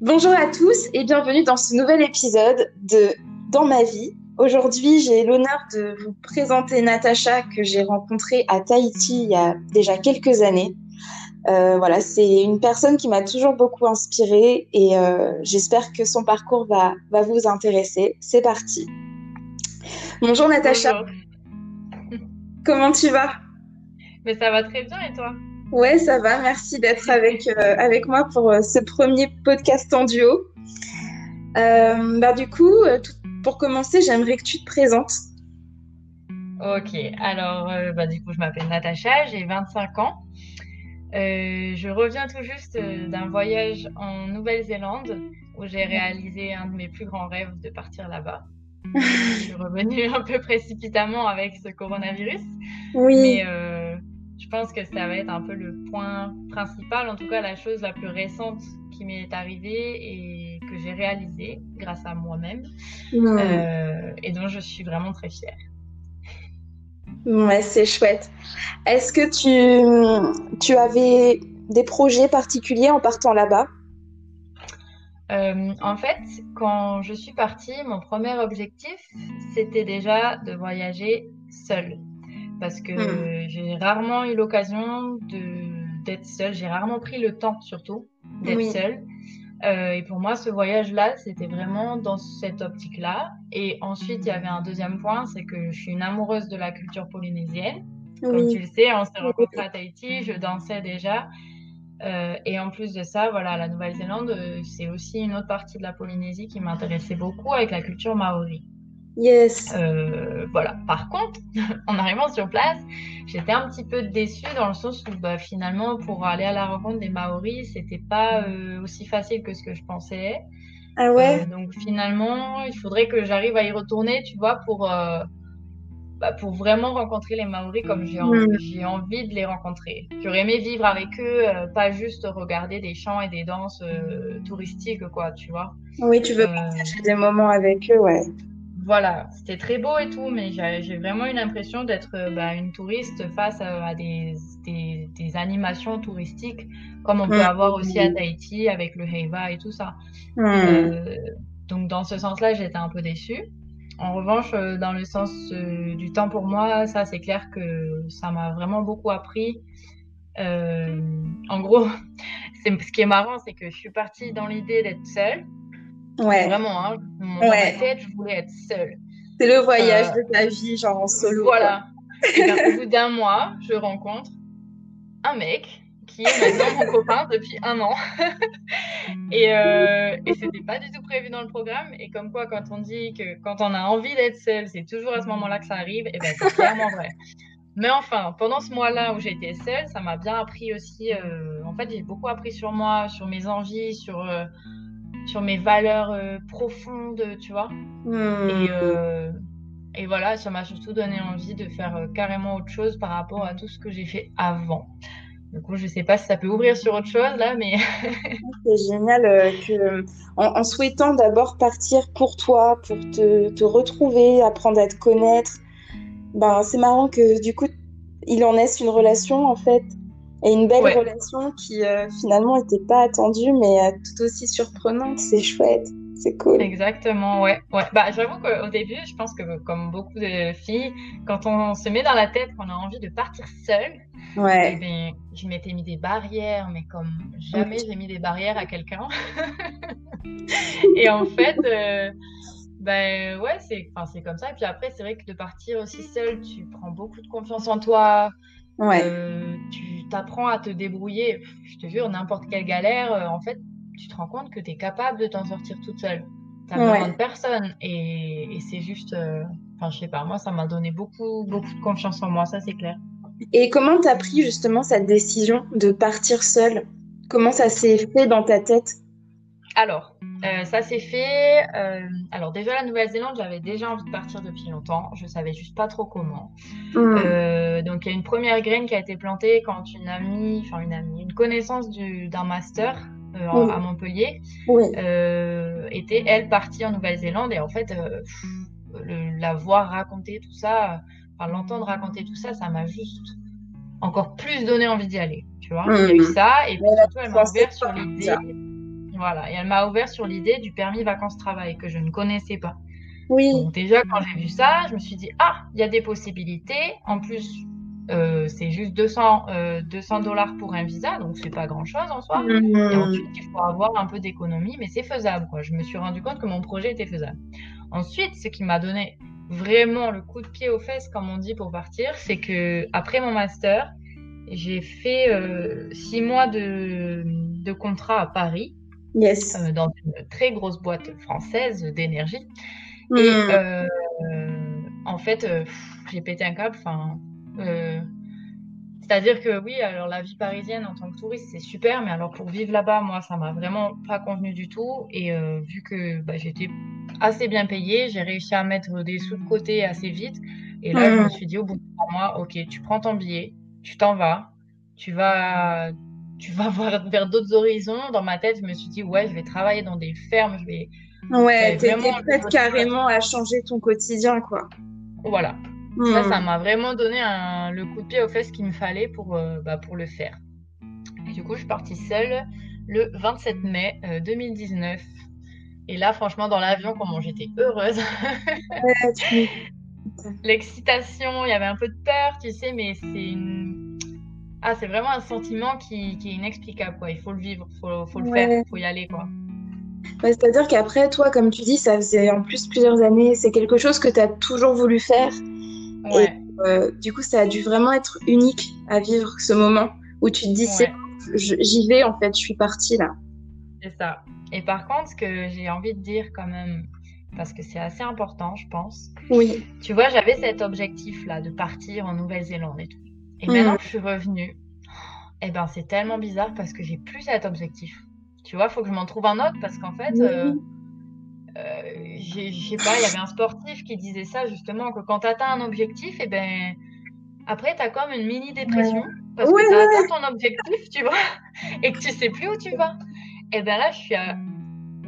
Bonjour à tous et bienvenue dans ce nouvel épisode de Dans ma vie. Aujourd'hui, j'ai l'honneur de vous présenter Natacha que j'ai rencontrée à Tahiti il y a déjà quelques années. Euh, voilà, c'est une personne qui m'a toujours beaucoup inspirée et euh, j'espère que son parcours va, va vous intéresser. C'est parti. Bonjour Natacha. Bonjour. Comment tu vas? Mais ça va très bien et toi? Ouais, ça va. Merci d'être avec, euh, avec moi pour euh, ce premier podcast en duo. Euh, bah, du coup, tout- pour commencer, j'aimerais que tu te présentes. Ok, alors bah, du coup je m'appelle Natacha, j'ai 25 ans. Je reviens tout juste d'un voyage en Nouvelle-Zélande où j'ai réalisé un de mes plus grands rêves de partir là-bas. Je suis revenue un peu précipitamment avec ce coronavirus, Oui, mais je pense que ça va être un peu le point principal, en tout cas la chose la plus récente qui m'est arrivée et que j'ai réalisée grâce à moi-même. Euh, et dont je suis vraiment très fière. ouais, c'est chouette. Est-ce que tu, tu avais des projets particuliers en partant là-bas? Euh, en fait, quand je suis partie, mon premier objectif, c'était déjà de voyager seule. Parce que Hmm. j'ai rarement eu l'occasion d'être seule. J'ai rarement pris le temps, surtout, d'être Oui. seule. Euh, et pour moi, ce voyage-là, c'était vraiment dans cette optique-là. Et ensuite, il y avait un deuxième point, c'est que je suis une amoureuse de la culture polynésienne. Comme tu le sais, on s'est rencontrés à Tahiti, je dansais déjà. Euh, et en plus de ça, voilà, la Nouvelle-Zélande, euh, c'est aussi une autre partie de la Polynésie qui m'intéressait beaucoup avec la culture maori. Yes. Euh, voilà. Par contre, en arrivant sur place, j'étais un petit peu déçue dans le sens où bah, finalement, pour aller à la rencontre des Maoris, c'était pas euh, aussi facile que ce que je pensais. Ah ouais? Euh, donc finalement, il faudrait que j'arrive à y retourner, tu vois, pour, bah, pour vraiment rencontrer les Maoris comme j'ai en- Mm. envie de les rencontrer. J'aurais aimé vivre avec eux, euh, pas juste regarder des chants et des danses euh, touristiques, quoi, tu vois. Oui, tu veux Euh, partager des moments avec eux, ouais. Voilà, c'était très beau et tout, mais j'ai vraiment eu l'impression d'être euh, bah, une touriste face à, à des, des, des animations touristiques, comme on peut Mm. avoir aussi à Tahiti avec le Heiva et tout ça. Hmm. Euh, donc dans ce sens-là, j'étais un peu déçue. En revanche, euh, dans le sens euh, du temps pour moi, ça c'est clair que ça m'a vraiment beaucoup appris. Euh, en gros, ce qui est marrant, c'est que je suis partie dans l'idée d'être seule. Ouais. Vraiment, hein, mon- Ouais. ma tête, je voulais être seule. C'est le voyage Euh, de ta vie, genre en solo. Voilà. Et ben, au bout d'un mois, je rencontre un mec qui est maintenant mon copain depuis un an. et euh, et c'était pas du tout prévu dans le programme. Et comme quoi, quand on dit que quand on a envie d'être seul, c'est toujours à ce moment-là que ça arrive, et ben c'est clairement vrai. Mais enfin, pendant ce mois-là où j'étais seule, ça m'a bien appris aussi. euh, en fait, j'ai beaucoup appris sur moi, sur mes envies, sur, euh, sur mes valeurs euh, profondes, tu vois. Hmm. Et, euh, et voilà, ça m'a surtout donné envie de faire euh, carrément autre chose par rapport à tout ce que j'ai fait avant. Du coup, je sais pas si ça peut ouvrir sur autre chose là, mais C'est génial euh, que, en, en souhaitant d'abord partir pour toi, pour te, te retrouver, apprendre à te connaître, ben, c'est marrant que du coup, il en naisse une relation en fait, et une belle Ouais. relation qui euh, finalement n'était pas attendue, mais euh, tout aussi surprenante. C'est chouette, c'est cool. exactement, ouais, ouais. Bah, j'avoue qu'au début, je pense que comme beaucoup de filles, quand on se met dans la tête qu'on a envie de partir seule, eh Ouais. ben, je m'étais mis des barrières, mais comme jamais j'ai mis des barrières à quelqu'un. Et en fait, euh, ben ouais, c'est comme ça. Et puis après, c'est vrai que de partir aussi seule, tu prends beaucoup de confiance en toi. Ouais. Euh, tu t'apprends à te débrouiller. Je te jure, n'importe quelle galère, euh, en fait, tu te rends compte que tu es capable de t'en sortir toute seule. T'as Ouais. besoin de personne. Et, et c'est juste, euh, enfin, je sais pas, moi, ça m'a donné beaucoup, beaucoup de confiance en moi, ça, c'est clair. Et comment t'as pris justement cette décision de partir seule? Comment ça s'est fait dans ta tête? Alors, euh, ça s'est fait. euh, alors, déjà, la Nouvelle-Zélande, j'avais déjà envie de partir depuis longtemps. Je savais juste pas trop comment. Hmm. Euh, donc, il y a une première graine qui a été plantée quand une amie, enfin, une amie, une connaissance du, d'un master en- Oui. à Montpellier Oui. était, elle, partie en Nouvelle-Zélande. Et en fait, pff, le- la voir raconter tout ça, enfin, l'entendre raconter tout ça, ça m'a juste encore plus donné envie d'y aller. Tu vois, il y a eu Mhm. ça. Et puis surtout, elle m'a ouvert sur l'idée. Voilà, et elle m'a ouvert sur l'idée du permis vacances-travail que je ne connaissais pas. Oui. Donc déjà, quand j'ai vu ça, je me suis dit, ah, il y a des possibilités. En plus, euh, c'est juste 200, euh, 200 dollars pour un visa, donc c'est pas grand-chose en soi. Et Mhm. ensuite, il faut avoir un peu d'économie, mais c'est faisable. Quoi. Je me suis rendu compte que mon projet était faisable. Ensuite, ce qui m'a donné vraiment le coup de pied aux fesses, comme on dit, pour partir, c'est que après mon master, j'ai fait euh, six mois de, de contrat à Paris, Yes. euh, dans une très grosse boîte française d'énergie. Et Mhm. euh, en fait, euh, j'ai pété un câble. Enfin, euh, c'est-à-dire que oui, alors la vie parisienne en tant que touriste, c'est super, mais alors pour vivre là-bas, moi, ça m'a vraiment pas convenu du tout. Et euh, vu que bah, j'étais assez bien payée, j'ai réussi à mettre des sous de côté assez vite. Et là, je me Mhm. suis dit au bout de trois mois, ok, tu prends ton billet, tu t'en vas, tu vas, tu vas voir vers d'autres horizons. Dans ma tête, je me suis dit ouais, je vais travailler dans des fermes, je vais, Ouais, t'étais prête carrément à changer ton quotidien, quoi. voilà. Ça, Mhm. ça m'a vraiment donné un- le coup de pied aux fesses qu'il me fallait pour, euh, bah, pour le faire. Et du coup, je suis partie seule le 27 mai euh, 2019. Et là, franchement, dans l'avion, comment j'étais heureuse. L'excitation, il y avait un peu de peur, tu sais, mais c'est une... Ah, c'est vraiment un sentiment qui, qui est inexplicable, quoi. Il faut le vivre, il faut, faut le Ouais. faire, il faut y aller, quoi. C'est-à-dire qu'après, toi, comme tu dis, ça faisait en plus plusieurs années, c'est quelque chose que tu as toujours voulu faire. Ouais, Euh, du coup, ça a dû vraiment être unique à vivre ce moment où tu te dis, ouais. j'y vais, en fait, je suis partie là. C'est ça. Et par contre, ce que j'ai envie de dire quand même, parce que c'est assez important, je pense, Oui. Tu vois, j'avais cet objectif-là de partir en Nouvelle-Zélande et tout. Et maintenant que je suis revenue, eh ben, c'est tellement bizarre parce que j'ai plus cet objectif. Tu vois, faut que je m'en trouve un autre parce qu'en fait, euh, euh, j'ai- je sais pas, il y avait un sportif qui disait ça justement, que quand tu atteins un objectif, eh ben, après, tu as comme une mini-dépression parce Ouais, que tu ouais, as atteint ton objectif, tu vois, et que tu sais plus où tu vas. Et ben là, je suis à,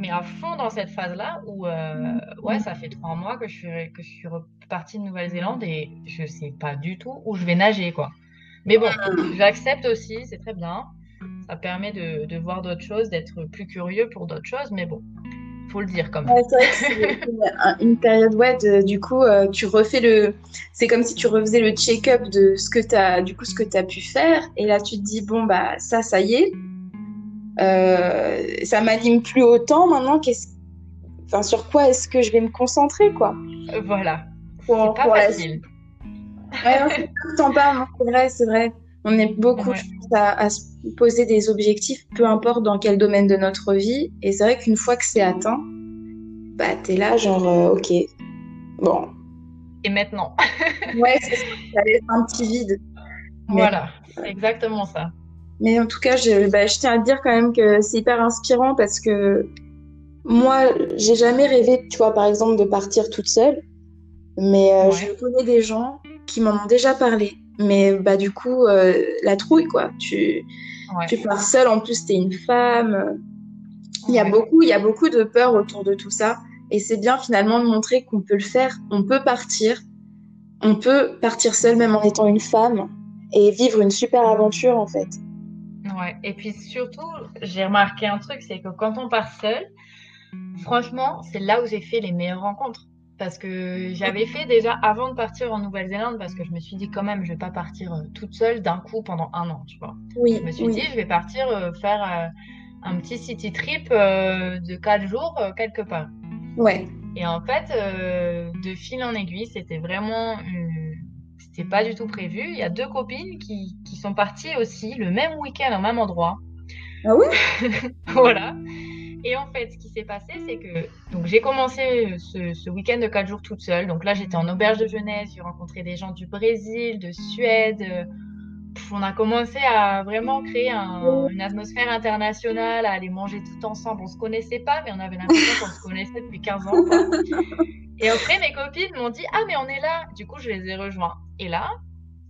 mais à fond dans cette phase-là où, euh, ouais, ça fait trois mois que je suis, que je suis repartie de Nouvelle-Zélande et je sais pas du tout où je vais nager, quoi. Mais bon, j'accepte aussi, c'est très bien. Ça permet de, de voir d'autres choses, d'être plus curieux pour d'autres choses, mais bon, faut le dire quand même. Ouais, c'est une, une période, ouais, de- du coup, euh, tu refais le. C'est comme si tu refaisais le check-up de ce que tu as, du coup, ce que tu as pu faire. Et là, tu te dis, bon, bah, ça, ça y est. Euh, ça m'anime plus autant maintenant. Qu'est-ce... Enfin, sur quoi est-ce que je vais me concentrer, quoi? Euh, Voilà, Pour, c'est pas pour la facile. Ouais, non, c'est parles, non, c'est vrai, c'est vrai. On est beaucoup Ouais. à, à se poser des objectifs, peu importe dans quel domaine de notre vie. Et c'est vrai qu'une fois que c'est atteint, bah t'es là, genre, euh, ok, bon, Et maintenant, ouais, c'est ça, ça laisse un petit vide. Mais- voilà, c'est exactement ça. Mais en tout cas, je, bah, je tiens à te dire quand même que c'est hyper inspirant parce que moi, j'ai jamais rêvé, tu vois, par exemple, de partir toute seule. Mais euh, Ouais. je connais des gens qui m'en ont déjà parlé. Mais bah du coup, euh, la trouille, quoi. Tu, Ouais. tu pars seule, en plus, t'es une femme. Il y a Ouais. beaucoup, il y a beaucoup de peur autour de tout ça. Et c'est bien finalement de montrer qu'on peut le faire. On peut partir. On peut partir seule, même en étant une femme. Et vivre une super aventure, en fait. Ouais. Et puis surtout, j'ai remarqué un truc, c'est que quand on part seul, franchement, c'est là où j'ai fait les meilleures rencontres. Parce que j'avais fait déjà avant de partir en Nouvelle-Zélande, parce que je me suis dit quand même, je vais pas partir euh, toute seule d'un coup pendant un an, tu vois. Oui, Je me suis oui. dit, je vais partir euh, faire euh, un petit city trip euh, de quatre jours quelque part. Ouais. Et en fait, de fil en aiguille, c'était vraiment, c'était pas du tout prévu. Il y a deux copines qui sont parties aussi le même week-end au même endroit. Ah ouais? Voilà. Et en fait, ce qui s'est passé, c'est que donc j'ai commencé ce, ce week-end de quatre jours toute seule. Donc là, j'étais en auberge de jeunesse, j'ai rencontré des gens du Brésil, de Suède. pff, on a commencé à vraiment créer un- une atmosphère internationale, à aller manger tout ensemble. On se connaissait pas, mais on avait l'impression qu'on se connaissait depuis 15 ans. quoi. Et après, mes copines m'ont dit Ah, mais on est là. Du coup, je les ai rejoints. Et là,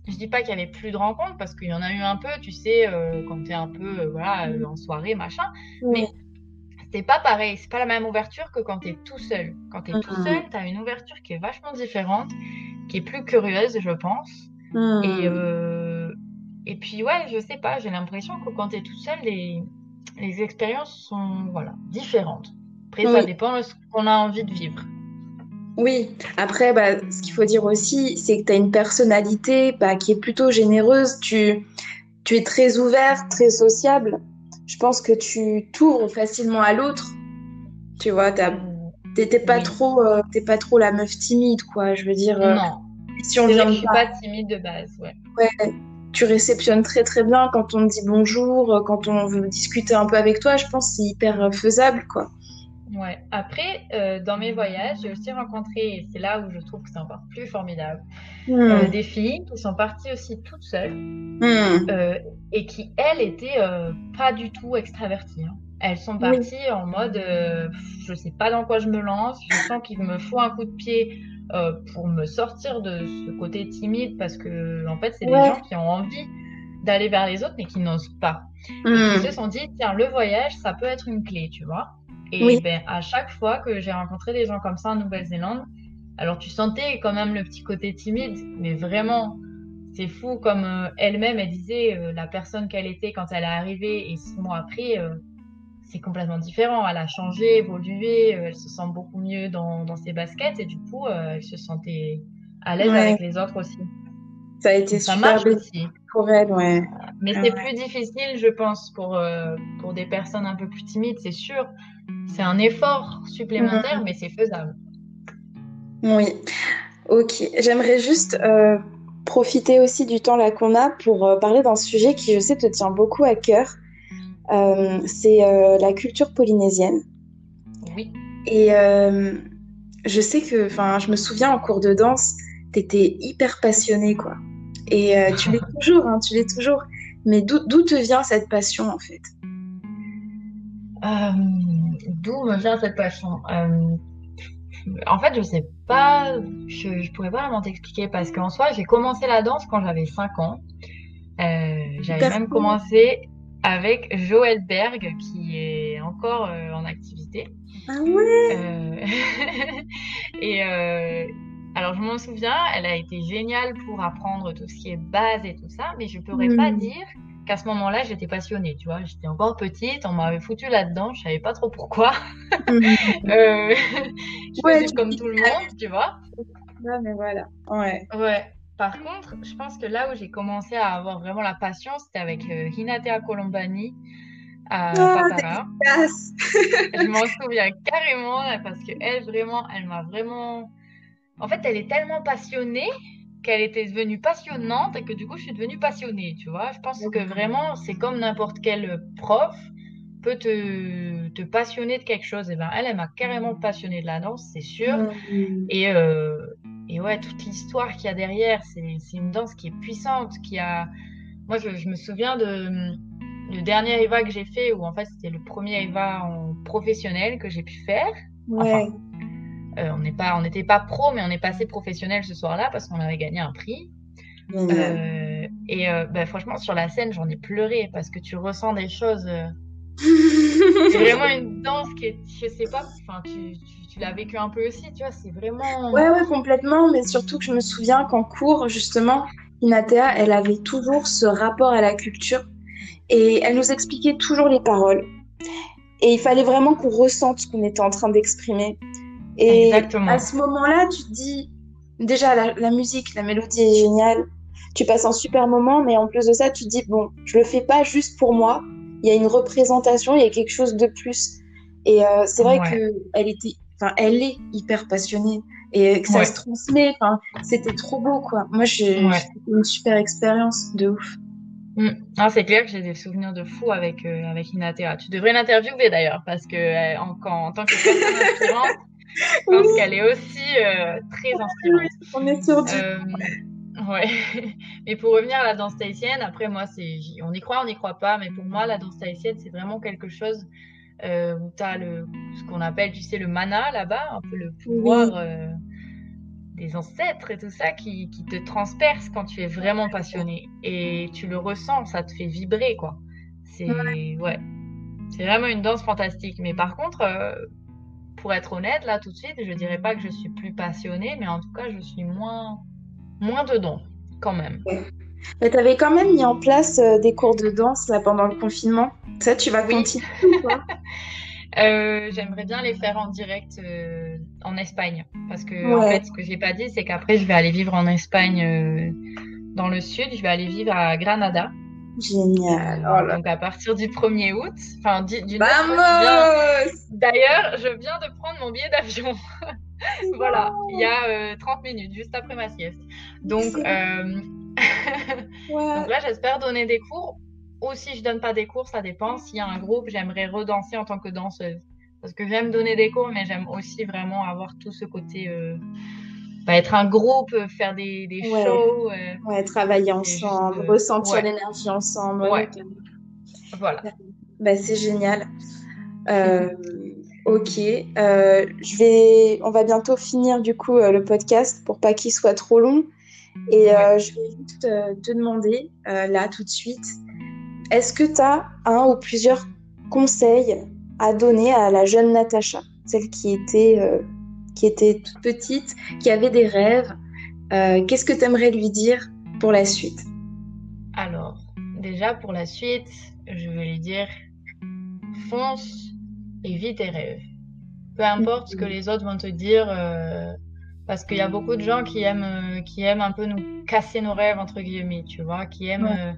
je dis pas qu'il y avait plus de rencontres parce qu'il y en a eu un peu, tu sais, euh, quand tu es un peu euh, voilà, euh, en soirée, machin. Mais c'est pas pareil, c'est pas la même ouverture que quand tu es tout seul. Quand tu es tout Mhm. seul, tu as une ouverture qui est vachement différente, qui est plus curieuse, je pense. Hmm. Et, euh, et puis, ouais, je sais pas, j'ai l'impression que quand tu es tout seul, les, les expériences sont voilà, différentes. Après, ça dépend de ce qu'on a envie de vivre. Oui, après, bah, ce qu'il faut dire aussi, c'est que tu as une personnalité bah, qui est plutôt généreuse. Tu, tu es très ouvert, très sociable. Je pense que tu t'ouvres facilement à l'autre. Tu vois, t'es pas trop, euh, pas trop la meuf timide, quoi. Je veux dire. Euh, non. Si on vient je suis pas timide de base, ouais. Ouais. Tu réceptionnes très très bien quand on te dit bonjour, euh, quand on veut discuter un peu avec toi. Je pense que c'est hyper faisable, quoi. Ouais. Après, euh, dans mes voyages, j'ai aussi rencontré, et c'est là où je trouve que c'est encore plus formidable, hmm. euh, des filles qui sont parties aussi toutes seules hmm. euh, et qui, elles, étaient pas du tout extraverties. Hein. Elles sont parties en mode, je sais pas dans quoi je me lance, je sens qu'il me faut un coup de pied pour me sortir de ce côté timide parce que, en fait, c'est des gens qui ont envie d'aller vers les autres mais qui n'osent pas. Et qui hmm. se sont dit, tiens, le voyage, ça peut être une clé, tu vois. Et ben, à chaque fois que j'ai rencontré des gens comme ça en Nouvelle-Zélande, alors tu sentais quand même le petit côté timide, mais vraiment, c'est fou comme euh, elle-même, elle disait, euh, la personne qu'elle était quand elle est arrivée et six mois après, euh, c'est complètement différent. Elle a changé, évolué, elle se sent beaucoup mieux dans, dans ses baskets et du coup, elle se sentait à l'aise avec les autres aussi. Ça a été ça super aussi. pour elle, ouais. Mais c'est plus difficile, je pense, pour, pour des personnes un peu plus timides, c'est sûr. C'est un effort supplémentaire, mhm. mais c'est faisable. Oui. Ok. J'aimerais juste euh, profiter aussi du temps là qu'on a pour euh, parler d'un sujet qui, je sais, te tient beaucoup à cœur. Euh, c'est la culture polynésienne. Oui. Et je sais que, enfin, je me souviens en cours de danse, tu étais hyper passionnée, quoi. Et tu l'es toujours, hein, tu l'es toujours. Mais d'où te vient cette passion, en fait? D'où me vient cette passion euh, En fait, je sais pas, je, je pourrais pas vraiment t'expliquer parce qu'en soi, j'ai commencé la danse quand j'avais 5 ans. Euh, j'avais même commencé avec Joël Berg, qui est encore euh, en activité. Ah ouais Et alors, je m'en souviens, elle a été géniale pour apprendre tout ce qui est base et tout ça, mais je pourrais pas hmm. dire qu'à ce moment-là, j'étais passionnée, tu vois. J'étais encore petite, on m'avait foutu là-dedans, je savais pas trop pourquoi. Mhm. euh, je faisais comme tout le monde, tu vois. Ouais, mais voilà. Ouais. Ouais. Par contre, je pense que là où j'ai commencé à avoir vraiment la passion, c'était avec euh, Hinatea Colombani à oh, Patara. je m'en souviens carrément parce que elle, vraiment, elle m'a vraiment. En fait, elle est tellement passionnée qu'elle était devenue passionnante et que du coup je suis devenue passionnée, tu vois. Je pense que vraiment c'est comme n'importe quel prof peut te, te, passionner de quelque chose. Et ben elle, elle m'a carrément passionnée de la danse, c'est sûr. Et, euh, et ouais, toute l'histoire qu'il y a derrière, c'est une danse qui est puissante, qui a. Moi, je, me souviens de le dernier Eva que j'ai fait, où en fait c'était le premier Eva en professionnel que j'ai pu faire. Ouais. Euh, on n'est pas, on n'était pas pro, mais on est passé professionnel ce soir-là parce qu'on avait gagné un prix. Euh, et euh, bah, franchement, sur la scène, j'en ai pleuré parce que tu ressens des choses. c'est vraiment une danse qui est, je sais pas, enfin, tu, tu, l'as vécu un peu aussi, tu vois, c'est vraiment. Ouais, ouais, complètement, mais surtout que je me souviens qu'en cours, justement, Inatea, elle avait toujours ce rapport à la culture et elle nous expliquait toujours les paroles. Et il fallait vraiment qu'on ressente ce qu'on était en train d'exprimer. Et à ce moment-là, tu te dis, déjà, la, musique, la mélodie est géniale. Tu passes un super moment, mais en plus de ça, tu te dis, bon, je le fais pas juste pour moi. Il y a une représentation, il y a quelque chose de plus. Et euh, c'est vrai que elle était, enfin, elle est hyper passionnée et que ça se transmet. Enfin, c'était trop beau, quoi. Moi, j'ai une super expérience de ouf. Mm. Ah, c'est clair que j'ai des souvenirs de fou avec euh, avec Inatea. Tu devrais l'interviewer d'ailleurs parce que euh, en, en, tant que personne je pense qu'elle est aussi euh, très inspirante. on est sur du... Euh, ouais. Mais pour revenir à la danse tahitienne, après moi, c'est, on y croit, on n'y croit pas, mais pour moi, la danse tahitienne, c'est vraiment quelque chose euh, où tu as le, ce qu'on appelle, tu sais, le mana là-bas, un peu le pouvoir euh, des ancêtres et tout ça qui, qui, te transperce quand tu es vraiment passionné. Et tu le ressens, ça te fait vibrer, quoi. C'est, ouais. C'est vraiment une danse fantastique. Mais par contre, pour être honnête, là, tout de suite, je dirais pas que je suis plus passionnée, mais en tout cas, je suis moins, moins dedans, quand même. Mais tu avais quand même mis en place euh, des cours de danse là, pendant le confinement. Ça, tu vas continuer ou pas? Euh, J'aimerais bien les faire en direct euh, en Espagne. Parce que, en fait, ce que j'ai pas dit, c'est qu'après, je vais aller vivre en Espagne dans le sud. Je vais aller vivre à Granada. Génial. Oh donc à partir du 1er août, enfin du, du Vamos D'ailleurs, je viens de prendre mon billet d'avion. voilà, il y a 30 minutes, juste après ma sieste. Donc, Donc là, j'espère donner des cours. Ou si je donne pas des cours, ça dépend. S'il y a un groupe, j'aimerais redanser en tant que danseuse. Parce que j'aime donner des cours, mais j'aime aussi vraiment avoir tout ce côté. Euh, bah, être un groupe, faire des, des shows. Euh, ouais, travailler ensemble, euh, ressentir l'énergie ensemble. Voilà. Bah, c'est génial. ok. je vais... On va bientôt finir du coup le podcast pour pas qu'il soit trop long. Et euh, je vais juste euh, te demander, euh, là, tout de suite, est-ce que tu as un ou plusieurs conseils à donner à la jeune Natacha, celle qui était, qui était toute petite, qui avait des rêves Qu'est-ce que tu aimerais lui dire pour la suite? Alors, déjà pour la suite, je veux lui dire fonce et vis tes rêves. Peu importe ce que les autres vont te dire parce qu'il y a beaucoup de gens qui aiment, euh, qui aiment un peu nous casser nos rêves, entre guillemets, tu vois, qui aiment. Euh,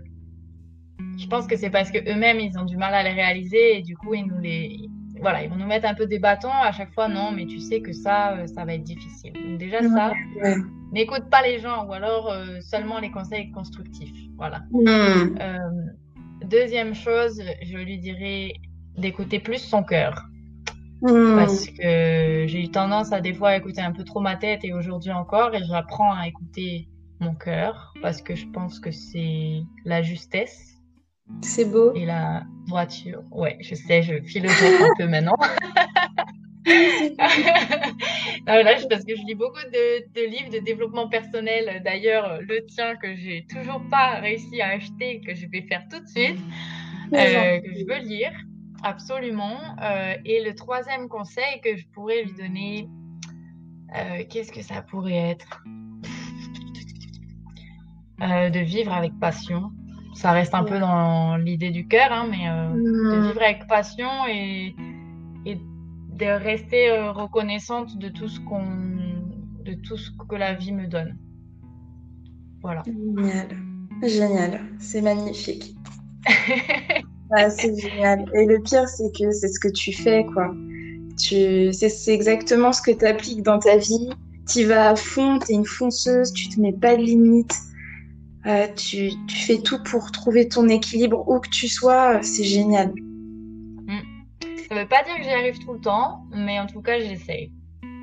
je pense que c'est parce qu'eux-mêmes, ils ont du mal à les réaliser et du coup, ils nous les. Voilà, ils vont nous mettre un peu des bâtons à chaque fois. Non, mais tu sais que ça, euh, ça va être difficile. Donc, déjà, ça, n'écoute pas les gens ou alors seulement les conseils constructifs. Voilà. Hmm. deuxième chose, je lui dirais d'écouter plus son cœur. Hmm. Parce que j'ai eu tendance à des fois écouter un peu trop ma tête et aujourd'hui encore, et j'apprends à écouter mon cœur parce que je pense que c'est la justesse. C'est beau. Et la droiture. Ouais, je sais, je philosophe un peu maintenant. non, là, parce que je lis beaucoup de, de livres de développement personnel. D'ailleurs, le tien que j'ai toujours pas réussi à acheter, que je vais faire tout de suite, euh, que je veux lire. Absolument. Euh, et le troisième conseil que je pourrais lui donner, euh, qu'est-ce que ça pourrait être? Euh, De vivre avec passion. Ça reste un peu dans l'idée du cœur, hein, mais de mm. vivre avec passion et, et de rester reconnaissante de tout ce qu'on, de tout ce que la vie me donne. Voilà. Génial, génial, c'est magnifique. Ah, c'est génial. Et le pire, c'est que c'est ce que tu fais, quoi. Tu... C'est exactement ce que tu appliques dans ta vie. Tu vas à fond, tu es une fonceuse, tu te mets pas de limites. Euh, tu, tu, fais tout pour trouver ton équilibre où que tu sois. C'est génial. Mm. Ça veut pas dire que j'y arrive tout le temps, mais en tout cas, j'essaye.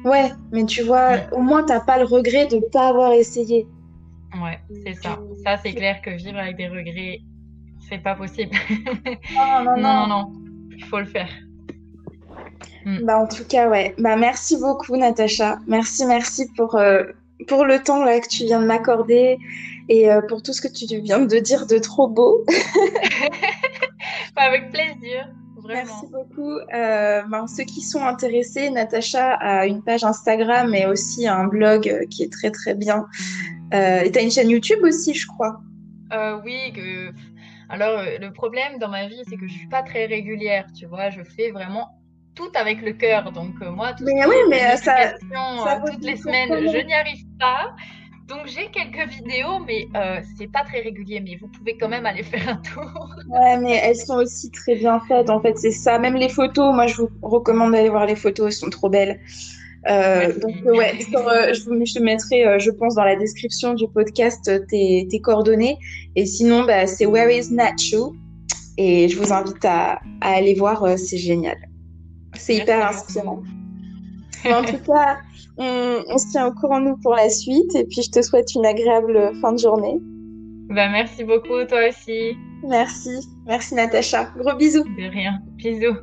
Ouais, mais tu vois, mm. au moins, t'as pas le regret de pas avoir essayé. Ouais, c'est ça. Ça, c'est clair que vivre avec des regrets, c'est pas possible. Non, non, non, non, il faut le faire. Mm. Bah, en tout cas, ouais. Bah, merci beaucoup, Natacha. Merci, merci pour, euh, pour le temps là, que tu viens de m'accorder et euh, pour tout ce que tu viens de dire de trop beau. Avec plaisir. Vraiment. Merci beaucoup. Euh, ben, ceux qui sont intéressés, Natacha a une page Instagram et aussi un blog qui est très très bien. et tu as une chaîne YouTube aussi, je crois. oui, que alors, euh, le problème dans ma vie, c'est que je suis pas très régulière, tu vois. Je fais vraiment tout avec le cœur. Donc, euh, moi, tout mais oui, mais ça, ça toutes les semaines, je n'y arrive pas. Donc, j'ai quelques vidéos, mais euh, c'est pas très régulier. Mais vous pouvez quand même aller faire un tour. ouais, mais elles sont aussi très bien faites. En fait, c'est ça. Même les photos, moi, je vous recommande d'aller voir les photos. Elles sont trop belles. Euh, donc ouais, euh, je, je, te mettrai, euh, je pense, dans la description du podcast tes, tes coordonnées. Et sinon, bah, c'est Where is Nacho? Et je vous invite à, à aller voir, c'est génial. C'est hyper inspirant. en tout cas, on, on, se tient au courant nous pour la suite. Et puis, je te souhaite une agréable fin de journée. Bah, merci beaucoup, toi aussi. Merci. Merci, Natacha. Gros bisous. De rien. Bisous.